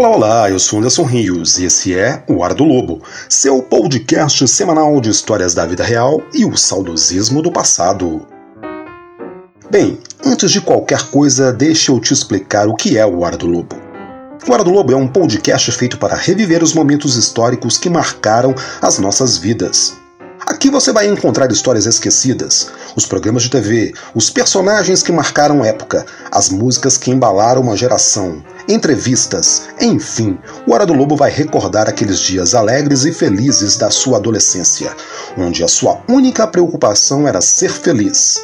Olá, olá, eu sou Anderson Rios e esse é o Ar do Lobo, seu podcast semanal de histórias da vida real e o saudosismo do passado. Bem, antes de qualquer coisa, deixa eu te explicar o que é o Ar do Lobo. O Ar do Lobo é um podcast feito para reviver os momentos históricos que marcaram as nossas vidas. Aqui você vai encontrar histórias esquecidas, os programas de TV, os personagens que marcaram época, as músicas que embalaram uma geração, entrevistas, enfim, o Hora do Lobo vai recordar aqueles dias alegres e felizes da sua adolescência, onde a sua única preocupação era ser feliz.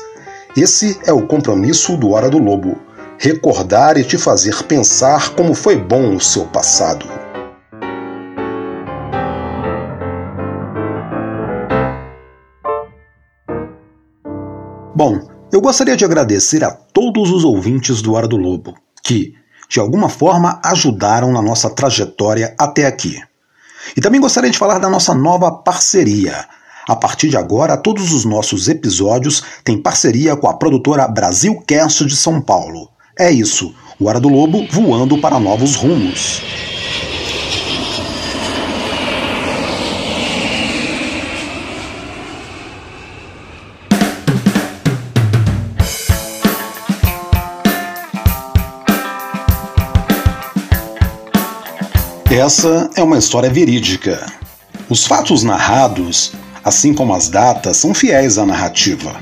Esse é o compromisso do Hora do Lobo: recordar e te fazer pensar como foi bom o seu passado. Bom, eu gostaria de agradecer a todos os ouvintes do Hora do Lobo, que, de alguma forma, ajudaram na nossa trajetória até aqui. E também gostaria de falar da nossa nova parceria. A partir de agora, todos os nossos episódios têm parceria com a produtora Brasilcast de São Paulo. É isso, o Hora do Lobo voando para novos rumos. Essa é uma história verídica. Os fatos narrados, assim como as datas, são fiéis à narrativa.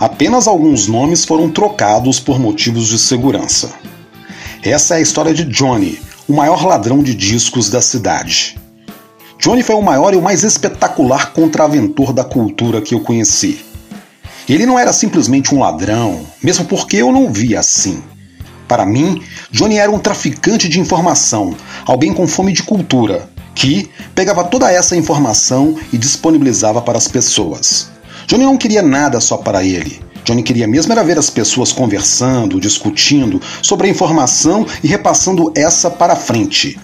Apenas alguns nomes foram trocados por motivos de segurança. Essa é a história de Johnny, o maior ladrão de discos da cidade. Johnny foi o maior e o mais espetacular contraventor da cultura que eu conheci. Ele não era simplesmente um ladrão, mesmo porque eu não via assim. Para mim, Johnny era um traficante de informação, alguém com fome de cultura, que pegava toda essa informação e disponibilizava para as pessoas. Johnny não queria nada só para ele. Johnny queria mesmo era ver as pessoas conversando, discutindo sobre a informação e repassando essa para frente.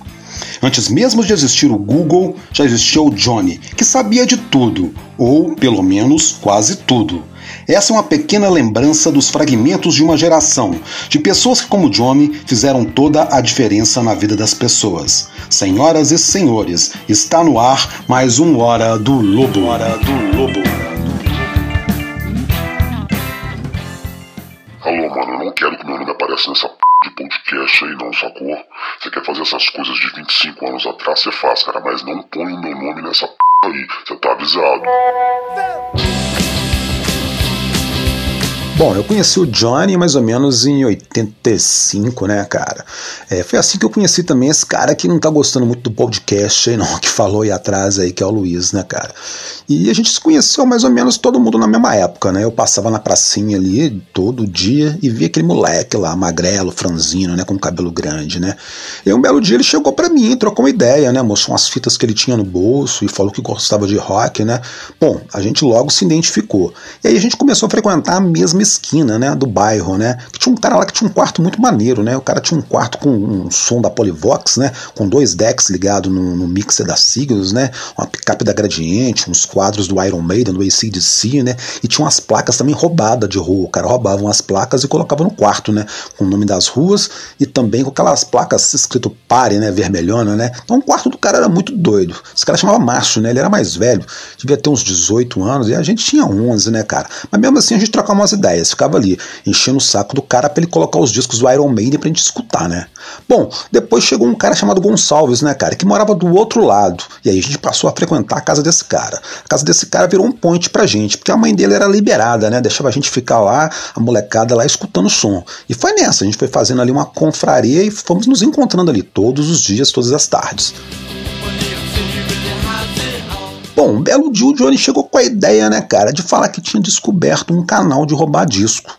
Antes mesmo de existir o Google, já existia o Johnny, que sabia de tudo, ou pelo menos quase tudo. Essa é uma pequena lembrança dos fragmentos de uma geração, de pessoas que, como Johnny, fizeram toda a diferença na vida das pessoas. Senhoras e senhores, está no ar mais um Hora do Lobo. Hora do Lobo. Alô, mano, eu não quero que meu nome apareça nessa p de podcast aí não, sacou? Você quer fazer essas coisas de 25 anos atrás, você faz, cara, mas não põe o meu nome nessa p aí, você tá avisado. Bom, eu conheci o Johnny mais ou menos em 85, né, cara? É, foi assim que eu conheci também esse cara que não tá gostando muito do podcast aí, não, que falou aí atrás aí, que é o Luiz, né, cara? E a gente se conheceu mais ou menos todo mundo na mesma época, né? Eu passava na pracinha ali todo dia e via aquele moleque lá, magrelo, franzino, né, com cabelo grande, né? E um belo dia ele chegou para mim, trocou uma ideia, né? Mostrou umas fitas que ele tinha no bolso e falou que gostava de rock, né? Bom, a gente logo se identificou. E aí a gente começou a frequentar a mesma esquina, né, do bairro, né? Que tinha um cara lá que tinha um quarto muito maneiro, né? O cara tinha um quarto com um som da Polivox, né? Com dois decks ligados no, no mixer da Sigils, né? Uma picape da Gradiente, uns quadros do Iron Maiden, do ACDC, né? E tinha umas placas também roubadas de rua. O cara roubava umas placas e colocava no quarto, né? Com o nome das ruas e também com aquelas placas escrito pare, né? Vermelhona, né? Então o quarto do cara era muito doido. Esse cara chamava Márcio, né? Ele era mais velho, devia ter uns 18 anos e a gente tinha 11, né, cara? Mas mesmo assim a gente trocava umas ideias ficava ali enchendo o saco do cara para ele colocar os discos do Iron Maiden pra gente escutar, né? Bom, depois chegou um cara chamado Gonçalves, né, cara, que morava do outro lado. E aí a gente passou a frequentar a casa desse cara. A casa desse cara virou um point pra gente, porque a mãe dele era liberada, né? Deixava a gente ficar lá, a molecada lá escutando o som. E foi nessa, a gente foi fazendo ali uma confraria e fomos nos encontrando ali todos os dias, todas as tardes. Bom, um belo dia o Johnny chegou com a ideia, né, cara, de falar que tinha descoberto um canal de roubar disco.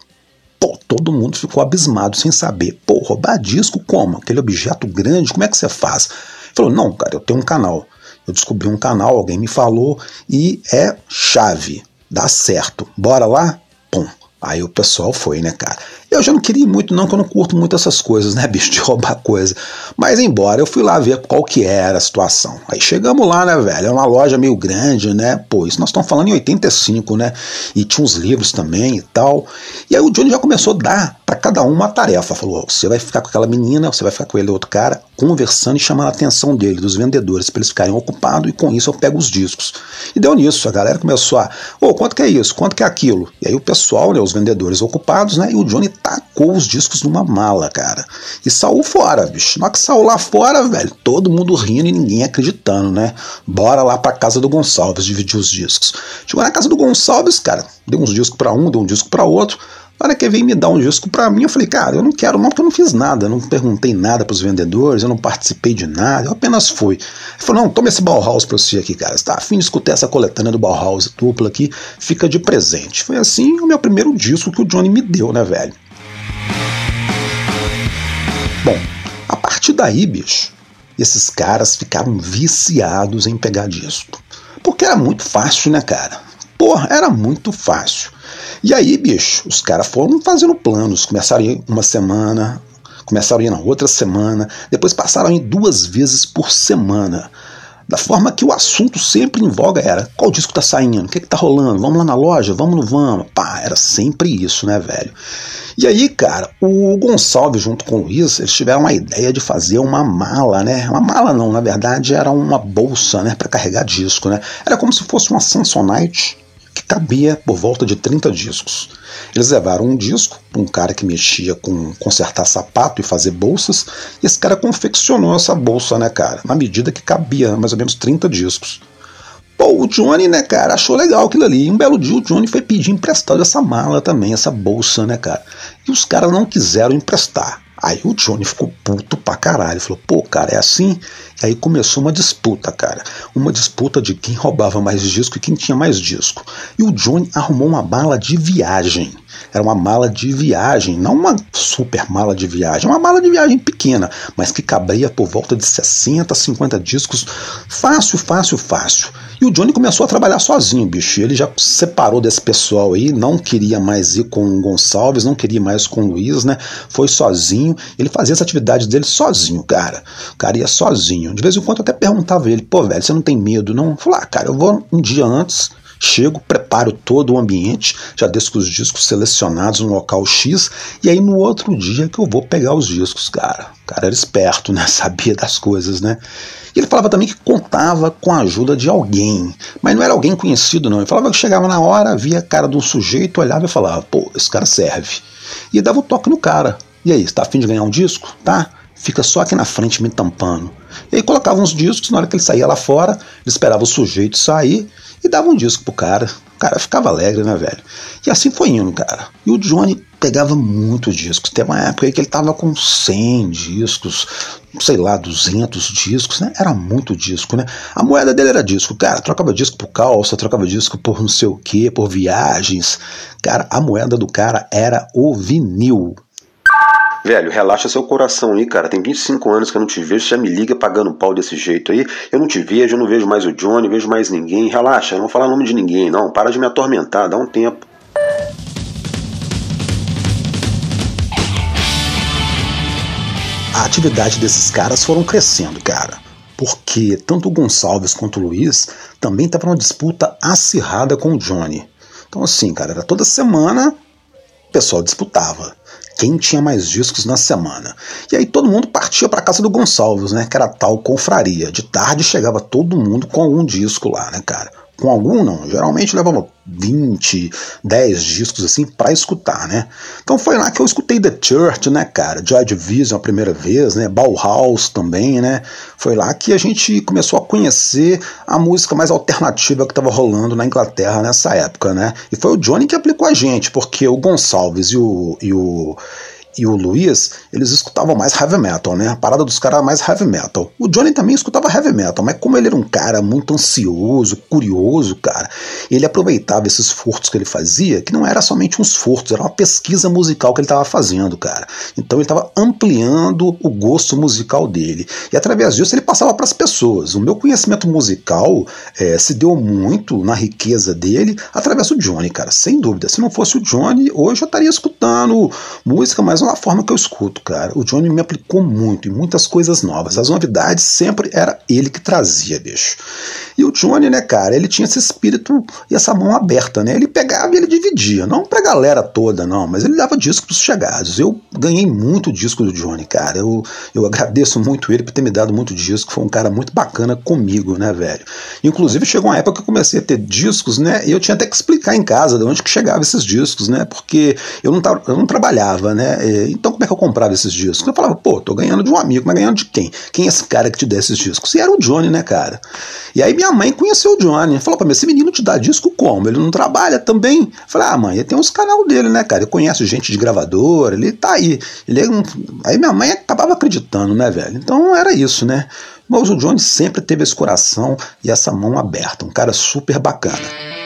Pô, todo mundo ficou abismado sem saber. Pô, roubar disco como? Aquele objeto grande, como é que você faz? Ele falou, não, cara, eu tenho um canal. Eu descobri um canal, alguém me falou e é chave. Dá certo. Bora lá? Pum. Aí o pessoal foi, né, cara? Eu já não queria muito, não, que eu não curto muito essas coisas, né, bicho, de roubar coisa. Mas embora, eu fui lá ver qual que era a situação. Aí chegamos lá, né, velho? É uma loja meio grande, né? Pô, isso nós estamos falando em 85, né? E tinha uns livros também e tal. E aí o Johnny já começou a dar para cada um uma tarefa. Falou: você vai ficar com aquela menina, você vai ficar com ele outro cara, conversando e chamando a atenção dele, dos vendedores, para eles ficarem ocupados, e com isso eu pego os discos. E deu nisso, a galera começou a, ô, quanto que é isso? Quanto que é aquilo? E aí o pessoal, né, os vendedores ocupados, né, e o Johnny tacou os discos numa mala, cara. E saiu fora, bicho. Na que saiu lá fora, velho, todo mundo rindo e ninguém acreditando, né? Bora lá pra casa do Gonçalves dividir os discos. Chegou na casa do Gonçalves, cara, deu uns discos para um, deu um disco para outro. Na hora que veio me dar um disco para mim, eu falei, cara, eu não quero não, porque eu não fiz nada, eu não perguntei nada para os vendedores, eu não participei de nada, eu apenas fui. Ele falou, não, toma esse Bauhaus para você aqui, cara, você tá afim de escutar essa coletânea do Bauhaus dupla aqui, fica de presente. Foi assim o meu primeiro disco que o Johnny me deu, né, velho? Partir daí, bicho, esses caras ficaram viciados em pegar disco. Porque era muito fácil, né, cara? Porra, era muito fácil. E aí, bicho, os caras foram fazendo planos. Começaram a ir uma semana, começaram a ir na outra semana, depois passaram a ir duas vezes por semana. Da forma que o assunto sempre em voga era: qual disco tá saindo? O que, que tá rolando? Vamos lá na loja? Vamos no vamos? Pá, era sempre isso, né, velho? E aí, cara, o Gonçalves junto com o Luiz, eles tiveram a ideia de fazer uma mala, né? Uma mala não, na verdade era uma bolsa, né, para carregar disco, né? Era como se fosse uma Samsonite que cabia por volta de 30 discos. Eles levaram um disco para um cara que mexia com consertar sapato e fazer bolsas, e esse cara confeccionou essa bolsa, né, cara, na medida que cabia mais ou menos 30 discos. Pô, o Johnny, né, cara, achou legal aquilo ali. E um belo dia o Johnny foi pedir emprestado essa mala também, essa bolsa, né, cara. E os caras não quiseram emprestar. Aí o Johnny ficou puto pra caralho. Falou, pô, cara, é assim? Aí começou uma disputa, cara. Uma disputa de quem roubava mais disco e quem tinha mais disco. E o Johnny arrumou uma mala de viagem. Era uma mala de viagem, não uma super mala de viagem, uma mala de viagem pequena, mas que cabia por volta de 60, 50 discos. Fácil, fácil, fácil. E o Johnny começou a trabalhar sozinho, bicho. Ele já separou desse pessoal aí, não queria mais ir com o Gonçalves, não queria mais com o Luiz, né? Foi sozinho. Ele fazia essa atividade dele sozinho, cara. O cara ia sozinho sozinho. De vez em quando eu até perguntava ele, pô, velho, você não tem medo, não? Falei, ah, cara, eu vou um dia antes, chego, preparo todo o ambiente, já desço os discos selecionados no local X, e aí no outro dia que eu vou pegar os discos, cara. O cara era esperto, né? Sabia das coisas, né? E ele falava também que contava com a ajuda de alguém, mas não era alguém conhecido, não. Ele falava que chegava na hora, via a cara de um sujeito, olhava e falava, pô, esse cara serve. E dava o um toque no cara. E aí, está afim de ganhar um disco? Tá? Fica só aqui na frente me tampando. E aí colocava uns discos, na hora que ele saía lá fora, ele esperava o sujeito sair e dava um disco pro cara. O cara ficava alegre, né, velho? E assim foi indo, cara. E o Johnny pegava muitos discos. Tem uma época aí que ele tava com 100 discos, sei lá, 200 discos, né? Era muito disco, né? A moeda dele era disco, cara. Trocava disco por calça, trocava disco por não sei o que, por viagens. Cara, a moeda do cara era o vinil. Velho, relaxa seu coração aí, cara. Tem 25 anos que eu não te vejo, você já me liga pagando pau desse jeito aí. Eu não te vejo, eu não vejo mais o Johnny, vejo mais ninguém. Relaxa, eu não vou falar nome de ninguém, não. Para de me atormentar, dá um tempo. A atividade desses caras foram crescendo, cara. Porque tanto o Gonçalves quanto o Luiz também estavam numa disputa acirrada com o Johnny. Então, assim, cara, era toda semana o pessoal disputava quem tinha mais discos na semana. E aí todo mundo partia para casa do Gonçalves, né? Que era tal confraria. De tarde chegava todo mundo com algum disco lá, né, cara? Com algum não, geralmente levava 20, 10 discos assim para escutar, né? Então foi lá que eu escutei The Church, né, cara? Joy Division a primeira vez, né? Bauhaus também, né? Foi lá que a gente começou a conhecer a música mais alternativa que estava rolando na Inglaterra nessa época, né? E foi o Johnny que aplicou a gente, porque o Gonçalves e o, e o e o Luiz, eles escutavam mais heavy metal, né? A parada dos caras mais heavy metal. O Johnny também escutava heavy metal, mas como ele era um cara muito ansioso, curioso, cara, ele aproveitava esses furtos que ele fazia, que não era somente uns furtos, era uma pesquisa musical que ele estava fazendo, cara. Então ele estava ampliando o gosto musical dele. E através disso ele passava para as pessoas. O meu conhecimento musical é, se deu muito na riqueza dele através do Johnny, cara, sem dúvida. Se não fosse o Johnny, hoje eu estaria escutando música, mas uma forma que eu escuto, cara. O Johnny me aplicou muito em muitas coisas novas. As novidades sempre era ele que trazia, bicho. E o Johnny, né, cara, ele tinha esse espírito e essa mão aberta, né? Ele pegava e ele dividia, não pra galera toda, não, mas ele dava disco pros chegados. Eu ganhei muito disco do Johnny, cara. Eu, eu agradeço muito ele por ter me dado muito disco. Foi um cara muito bacana comigo, né, velho? Inclusive, chegou uma época que eu comecei a ter discos, né? E eu tinha até que explicar em casa de onde que chegava esses discos, né? Porque eu não, eu não trabalhava, né? Então, como é que eu comprava esses discos? Eu falava, pô, tô ganhando de um amigo, mas ganhando de quem? Quem é esse cara que te dá esses discos? E era o Johnny, né, cara? E aí minha mãe conheceu o Johnny. Falou pra mim, esse menino te dá disco como? Ele não trabalha também? Eu falei, ah, mãe, ele tem uns canal dele, né, cara? Ele conhece gente de gravadora, ele tá aí. Ele é um... Aí minha mãe acabava acreditando, né, velho? Então era isso, né? Mas o Johnny sempre teve esse coração e essa mão aberta, um cara super bacana.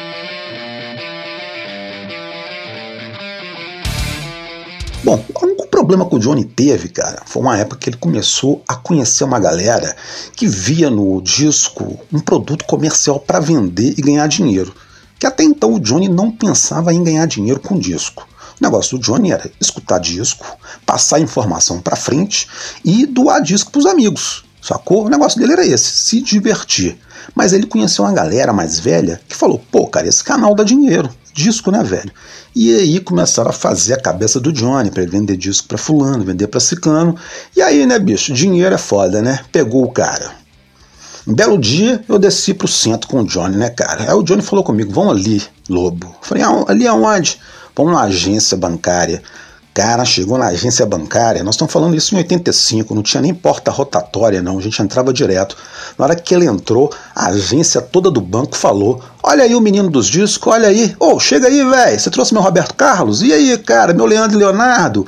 Bom, o único problema que o Johnny teve, cara, foi uma época que ele começou a conhecer uma galera que via no disco um produto comercial para vender e ganhar dinheiro. Que até então o Johnny não pensava em ganhar dinheiro com disco. O negócio do Johnny era escutar disco, passar informação para frente e doar disco para os amigos. Sacou? O negócio dele era esse, se divertir. Mas ele conheceu uma galera mais velha que falou: pô, cara, esse canal dá dinheiro disco, né, velho? E aí começaram a fazer a cabeça do Johnny para ele vender disco para fulano, vender para ciclano. E aí, né, bicho, dinheiro é foda, né? Pegou o cara. Um belo dia eu desci pro centro com o Johnny, né, cara? Aí o Johnny falou comigo: "Vamos ali, Lobo". falei: "Ali aonde?" Vamos numa agência bancária. Cara, chegou na agência bancária, nós estamos falando isso em 85, não tinha nem porta rotatória, não, a gente entrava direto. Na hora que ele entrou, a agência toda do banco falou: Olha aí o menino dos discos, olha aí. Ô, oh, chega aí, velho, você trouxe meu Roberto Carlos? E aí, cara, meu Leandro Leonardo?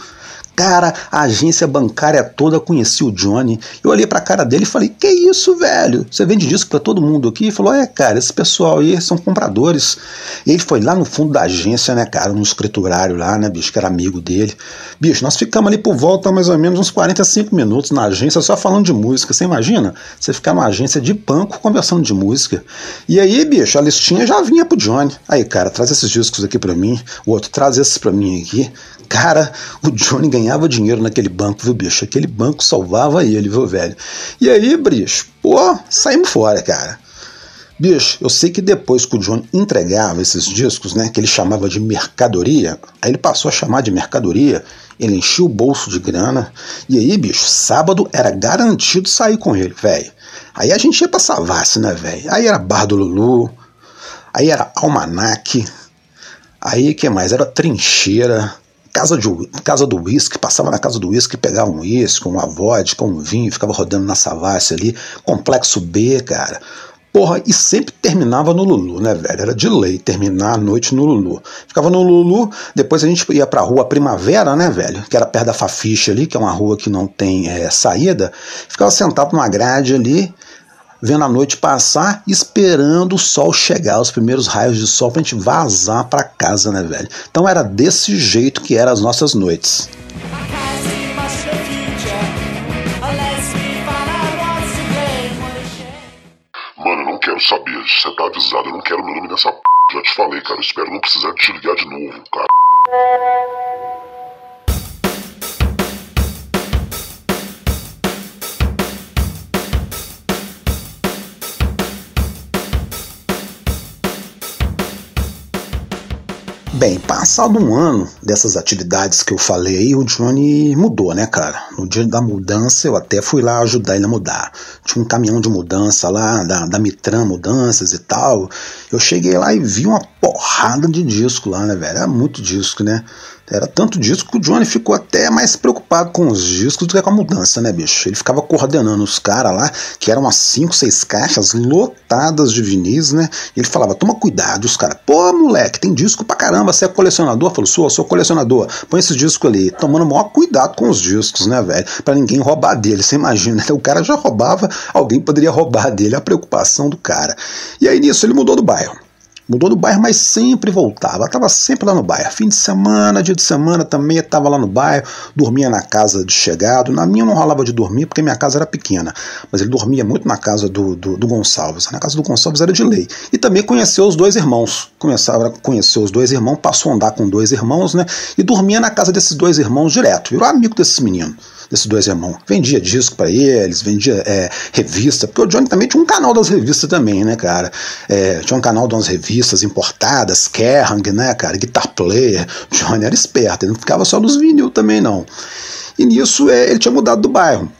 Cara, a agência bancária toda conhecia o Johnny. Eu olhei pra cara dele e falei: Que isso, velho? Você vende disco pra todo mundo aqui? Ele falou: É, cara, esse pessoal aí são compradores. E ele foi lá no fundo da agência, né, cara, no escriturário lá, né, bicho, que era amigo dele. Bicho, nós ficamos ali por volta mais ou menos uns 45 minutos na agência só falando de música. Você imagina? Você ficar numa agência de banco conversando de música. E aí, bicho, a listinha já vinha pro Johnny. Aí, cara, traz esses discos aqui pra mim. O outro, traz esses pra mim aqui. Cara, o Johnny ganhava dinheiro naquele banco, viu, bicho? Aquele banco salvava ele, viu, velho? E aí, bicho, pô, saímos fora, cara. Bicho, eu sei que depois que o Johnny entregava esses discos, né, que ele chamava de mercadoria, aí ele passou a chamar de mercadoria, ele enchia o bolso de grana, e aí, bicho, sábado era garantido sair com ele, velho. Aí a gente ia pra Savassi, né, velho? Aí era Bar do Lulu, aí era Almanac, aí que mais? Era Trincheira, casa, de, casa do uísque, passava na casa do uísque, pegava um uísque, uma vodka, um vinho, ficava rodando na Savassi ali, complexo B, cara. Porra, e sempre terminava no Lulu, né, velho? Era de lei terminar a noite no Lulu. Ficava no Lulu, depois a gente ia pra rua Primavera, né, velho? Que era perto da Fafiche ali, que é uma rua que não tem é, saída. Ficava sentado numa grade ali, vendo a noite passar, esperando o sol chegar, os primeiros raios de sol pra gente vazar pra casa, né, velho? Então era desse jeito que eram as nossas noites. Mano, eu não quero saber, você tá avisado, eu não quero meu nome nessa p. Já te falei, cara, eu espero não precisar te ligar de novo, cara. Bem, passado um ano dessas atividades que eu falei, o Johnny mudou, né, cara? No dia da mudança, eu até fui lá ajudar ele a mudar. Tinha um caminhão de mudança lá, da, da Mitran Mudanças e tal. Eu cheguei lá e vi uma porrada de disco lá, né, velho? Era muito disco, né? Era tanto disco que o Johnny ficou até mais preocupado com os discos do que com a mudança, né, bicho? Ele ficava coordenando os caras lá, que eram umas 5, 6 caixas lotadas de vinis, né? E ele falava: toma cuidado, os caras, pô, moleque, tem disco pra caramba, você é colecionador? Falou: sou, sou colecionador, põe esses discos ali, tomando o maior cuidado com os discos, né, velho? Pra ninguém roubar dele, você imagina, né? o cara já roubava, alguém poderia roubar dele, a preocupação do cara. E aí nisso ele mudou do bairro Mudou do bairro, mas sempre voltava. Estava sempre lá no bairro. Fim de semana, dia de semana também estava lá no bairro, dormia na casa de chegado. Na minha não rolava de dormir porque minha casa era pequena, mas ele dormia muito na casa do, do, do Gonçalves. Na casa do Gonçalves era de lei. E também conheceu os dois irmãos. Começava a conhecer os dois irmãos, passou a andar com dois irmãos, né? E dormia na casa desses dois irmãos direto. Virou amigo desses meninos desses dois irmãos. Vendia disco para eles, vendia é, revista, porque o Johnny também tinha um canal das revistas também, né, cara? É, tinha um canal de umas revistas importadas, Kerrang, né, cara? Guitar Player. Johnny era esperto, ele não ficava só nos vinil também, não. E nisso é, ele tinha mudado do bairro.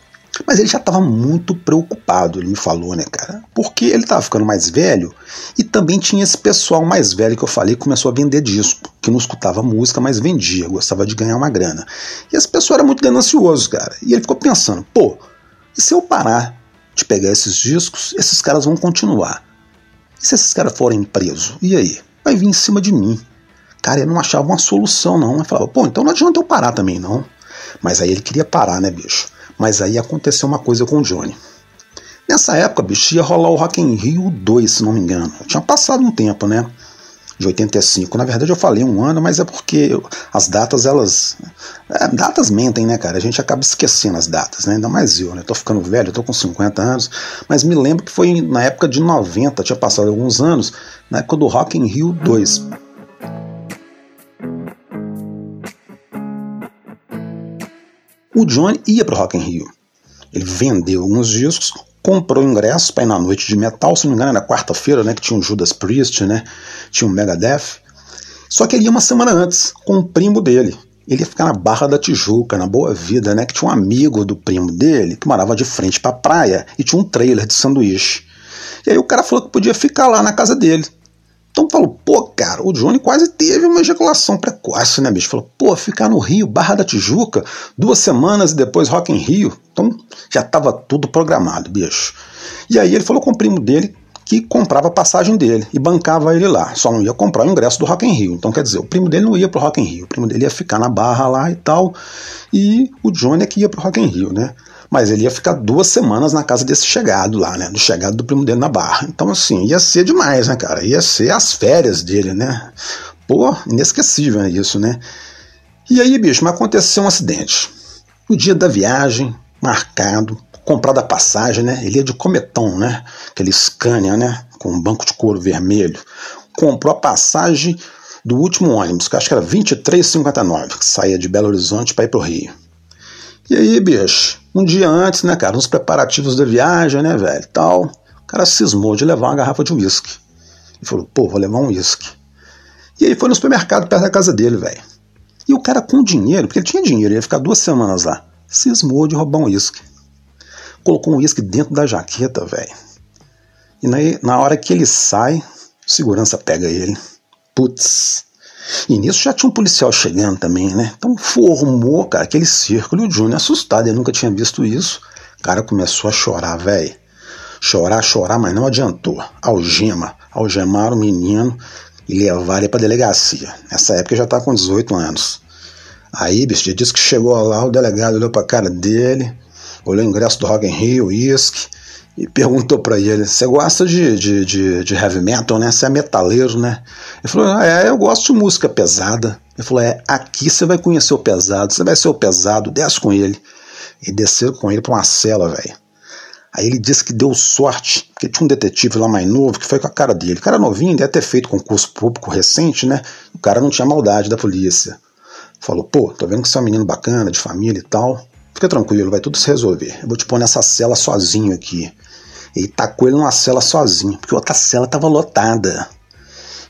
Mas ele já estava muito preocupado, ele me falou, né, cara? Porque ele estava ficando mais velho e também tinha esse pessoal mais velho que eu falei que começou a vender disco, que não escutava música, mas vendia, gostava de ganhar uma grana. E esse pessoal era muito ganancioso, cara. E ele ficou pensando, pô, e se eu parar de pegar esses discos, esses caras vão continuar. E se esses caras forem presos? E aí? Vai vir em cima de mim. Cara, ele não achava uma solução, não. Ele falava, pô, então não adianta eu parar também, não. Mas aí ele queria parar, né, bicho? Mas aí aconteceu uma coisa com o Johnny. Nessa época, bicho, ia rolar o Rock in Rio 2, se não me engano. Tinha passado um tempo, né? De 85. Na verdade, eu falei um ano, mas é porque as datas, elas. É, datas mentem, né, cara? A gente acaba esquecendo as datas, né? Ainda mais eu, né? Tô ficando velho, eu tô com 50 anos. Mas me lembro que foi na época de 90, tinha passado alguns anos, na época do Rock in Rio 2. O Johnny ia para o Rock in Rio. Ele vendeu alguns discos, comprou ingressos para ir na noite de metal, se não me engano, era quarta-feira, né, que tinha o Judas Priest, né, tinha o Megadeth. Só que ele ia uma semana antes, com o primo dele. Ele ia ficar na Barra da Tijuca, na Boa Vida, né, que tinha um amigo do primo dele que morava de frente para a praia e tinha um trailer de sanduíche. E aí o cara falou que podia ficar lá na casa dele. Então falou, pô, cara, o Johnny quase teve uma ejaculação precoce, né, bicho? Falou, pô, ficar no Rio, Barra da Tijuca, duas semanas e depois Rock em Rio. Então já estava tudo programado, bicho. E aí ele falou com o primo dele que comprava a passagem dele e bancava ele lá. Só não ia comprar o ingresso do Rock in Rio. Então, quer dizer, o primo dele não ia pro Rock in Rio. O primo dele ia ficar na barra lá e tal. E o Johnny é que ia pro Rock in Rio, né? Mas ele ia ficar duas semanas na casa desse chegado lá, né? Do chegado do primo dele na barra. Então, assim, ia ser demais, né, cara? Ia ser as férias dele, né? Pô, inesquecível isso, né? E aí, bicho, mas aconteceu um acidente. O dia da viagem, marcado, comprada a passagem, né? Ele ia de cometão, né? Aquele Scania, né? Com um banco de couro vermelho. Comprou a passagem do último ônibus, que acho que era 23,59, que saía de Belo Horizonte para ir pro Rio. E aí, bicho, um dia antes, né, cara, nos preparativos da viagem, né, velho, tal, o cara cismou de levar uma garrafa de uísque. E falou, pô, vou levar um uísque. E aí foi no supermercado perto da casa dele, velho. E o cara com dinheiro, porque ele tinha dinheiro, ia ficar duas semanas lá, cismou de roubar um uísque. Colocou um uísque dentro da jaqueta, velho. E na, na hora que ele sai, segurança pega ele. Putz, e nisso já tinha um policial chegando também, né? Então formou, cara, aquele círculo e o Júnior assustado, ele nunca tinha visto isso. O cara começou a chorar, velho. Chorar, chorar, mas não adiantou. Algema. Algemaram o menino e levaram ele pra delegacia. Nessa época já tá com 18 anos. Aí, bicho, disse que chegou lá, o delegado olhou pra cara dele, olhou o ingresso do Rock in Rio, uísque, e perguntou para ele: Você gosta de, de, de, de, heavy metal, né? Você é metaleiro, né? Ele falou: É, eu gosto de música pesada. Ele falou: É, aqui você vai conhecer o pesado, você vai ser o pesado, desce com ele. E desceu com ele pra uma cela, velho. Aí ele disse que deu sorte, porque tinha um detetive lá mais novo que foi com a cara dele. O cara novinho, deve ter feito concurso público recente, né? O cara não tinha maldade da polícia. Falou: Pô, tô vendo que você é um menino bacana, de família e tal. Fica tranquilo, vai tudo se resolver. Eu vou te pôr nessa cela sozinho aqui. Ele tacou ele numa cela sozinho, porque outra cela tava lotada.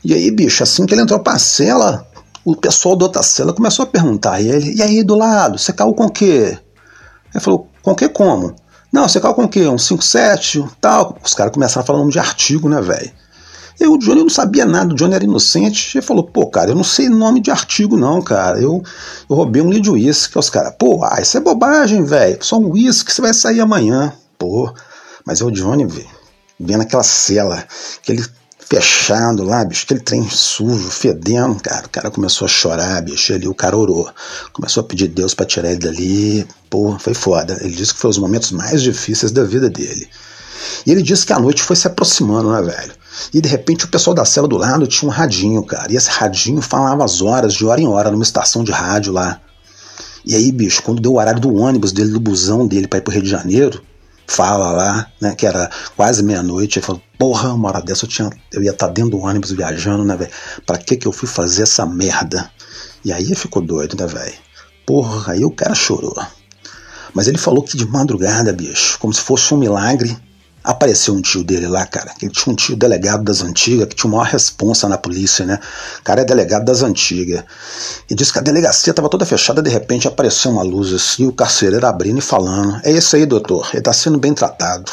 E aí, bicho, assim que ele entrou pra cela, o pessoal da outra cela começou a perguntar a ele: E aí, do lado, você caiu com o quê? Ele falou: Com o quê como? Não, você caiu com o quê? Um 5-7, tal. Os caras começaram a falar nome de artigo, né, velho? E o Johnny não sabia nada, o Johnny era inocente. Ele falou: Pô, cara, eu não sei nome de artigo, não, cara. Eu, eu roubei um litro de uísque. Os caras: Pô, ah, isso é bobagem, velho. Só um uísque, você vai sair amanhã. Pô. Mas é o Johnny, velho, vendo aquela cela, aquele fechado lá, bicho, aquele trem sujo, fedendo, cara. O cara começou a chorar, bicho, ali o cara orou. Começou a pedir Deus para tirar ele dali. Pô, foi foda. Ele disse que foi os momentos mais difíceis da vida dele. E ele disse que a noite foi se aproximando, né, velho? E de repente o pessoal da cela do lado tinha um radinho, cara. E esse radinho falava as horas, de hora em hora, numa estação de rádio lá. E aí, bicho, quando deu o horário do ônibus dele, do busão dele pra ir pro Rio de Janeiro, fala lá, né, que era quase meia-noite, ele falou, porra, uma hora dessa eu, tinha, eu ia estar tá dentro do ônibus viajando, né, velho? Pra que que eu fui fazer essa merda? E aí ficou doido, né, velho? Porra, aí o cara chorou. Mas ele falou que de madrugada, bicho, como se fosse um milagre, apareceu um tio dele lá, cara. Ele tinha um tio delegado das antigas, que tinha uma maior responsa na polícia, né? O cara é delegado das antigas. E disse que a delegacia estava toda fechada, de repente apareceu uma luz assim, o carcereiro abrindo e falando: É isso aí, doutor, ele está sendo bem tratado.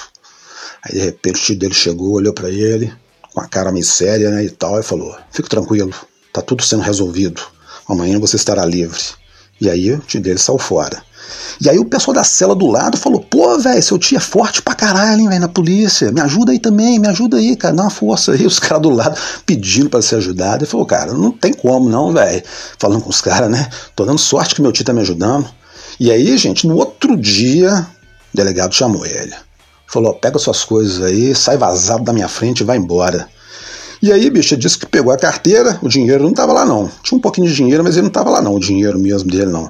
Aí de repente o tio dele chegou, olhou para ele, com a cara meio séria, né, e tal, e falou: Fique tranquilo, tá tudo sendo resolvido. Amanhã você estará livre. E aí o tio dele saiu fora. E aí o pessoal da cela do lado falou: pô, velho, seu tio é forte pra caralho, hein, velho, na polícia. Me ajuda aí também, me ajuda aí, cara, dá uma força aí. Os caras do lado pedindo para ser ajudado. Ele falou: cara, não tem como não, velho. Falando com os caras, né? Tô dando sorte que meu tio tá me ajudando. E aí, gente, no outro dia, o delegado chamou ele. Falou: pega suas coisas aí, sai vazado da minha frente e vai embora. E aí, bicho, disse que pegou a carteira, o dinheiro não tava lá não. Tinha um pouquinho de dinheiro, mas ele não tava lá não, o dinheiro mesmo dele não.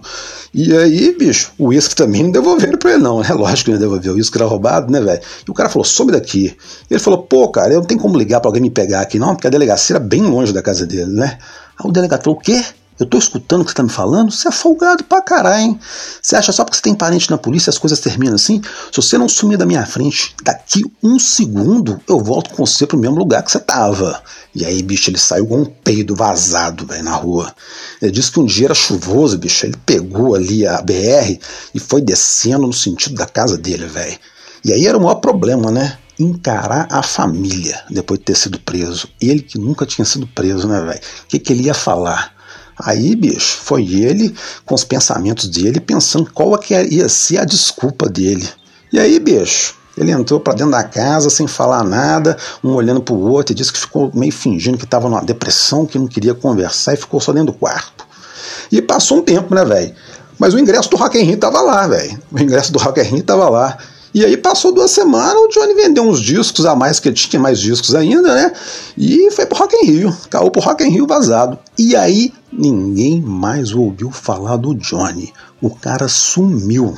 E aí, bicho, o uísque também não devolveram pra ele não, né? Lógico que não devolveu, o uísque era roubado, né, velho? E o cara falou, some daqui. Ele falou, pô, cara, eu não tenho como ligar pra alguém me pegar aqui não, porque a delegacia era bem longe da casa dele, né? Aí o delegado falou, o quê? Eu tô escutando o que você tá me falando? Você é folgado pra caralho, hein? Você acha só porque você tem parente na polícia as coisas terminam assim? Se você não sumir da minha frente, daqui um segundo eu volto com você pro mesmo lugar que você tava. E aí, bicho, ele saiu com um peido vazado, velho, na rua. Ele disse que um dia era chuvoso, bicho. Ele pegou ali a BR e foi descendo no sentido da casa dele, velho. E aí era o maior problema, né? encarar a família depois de ter sido preso. Ele que nunca tinha sido preso, né, velho? O que, que ele ia falar? Aí, bicho, foi ele com os pensamentos dele, pensando qual que ia ser a desculpa dele. E aí, bicho, ele entrou para dentro da casa sem falar nada, um olhando para o outro e disse que ficou meio fingindo que estava numa depressão, que não queria conversar e ficou só dentro do quarto. E passou um tempo, né, velho? Mas o ingresso do Rock in Rio tava lá, velho. O ingresso do Rock in Rio tava lá. E aí passou duas semanas, o Johnny vendeu uns discos a mais, que tinha mais discos ainda, né? E foi pro Rock in Rio, caiu pro Rock in Rio vazado. E aí ninguém mais ouviu falar do Johnny. O cara sumiu.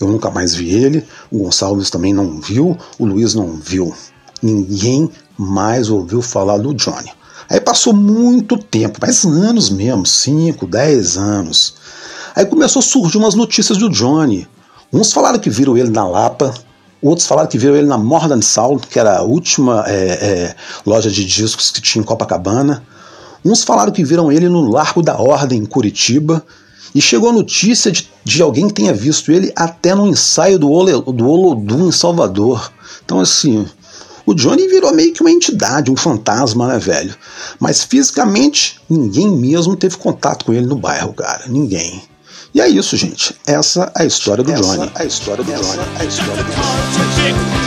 Eu nunca mais vi ele, o Gonçalves também não viu, o Luiz não viu. Ninguém mais ouviu falar do Johnny. Aí passou muito tempo, mais anos mesmo, 5, 10 anos. Aí começou a surgir umas notícias do Johnny. Uns falaram que viram ele na Lapa, outros falaram que viram ele na Mordan Sound, que era a última é, é, loja de discos que tinha em Copacabana. Uns falaram que viram ele no Largo da Ordem, em Curitiba. E chegou a notícia de, de alguém que tenha visto ele até no ensaio do, Ole, do Olodum em Salvador. Então, assim, o Johnny virou meio que uma entidade, um fantasma, né, velho? Mas fisicamente, ninguém mesmo teve contato com ele no bairro, cara. Ninguém. E é isso, gente. Essa é a história do Essa Johnny. É a história do Essa Johnny. É a história do Johnny.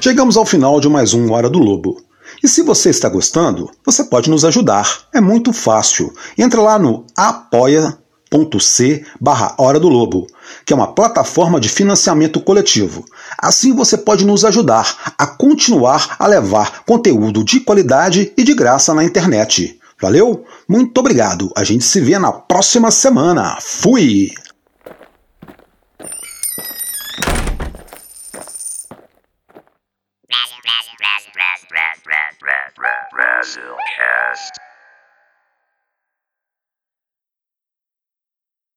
Chegamos ao final de mais um Hora do Lobo. E se você está gostando, você pode nos ajudar. É muito fácil. Entra lá no apoia.c barra Hora do Lobo, que é uma plataforma de financiamento coletivo. Assim você pode nos ajudar a continuar a levar conteúdo de qualidade e de graça na internet. Valeu? Muito obrigado. A gente se vê na próxima semana. Fui!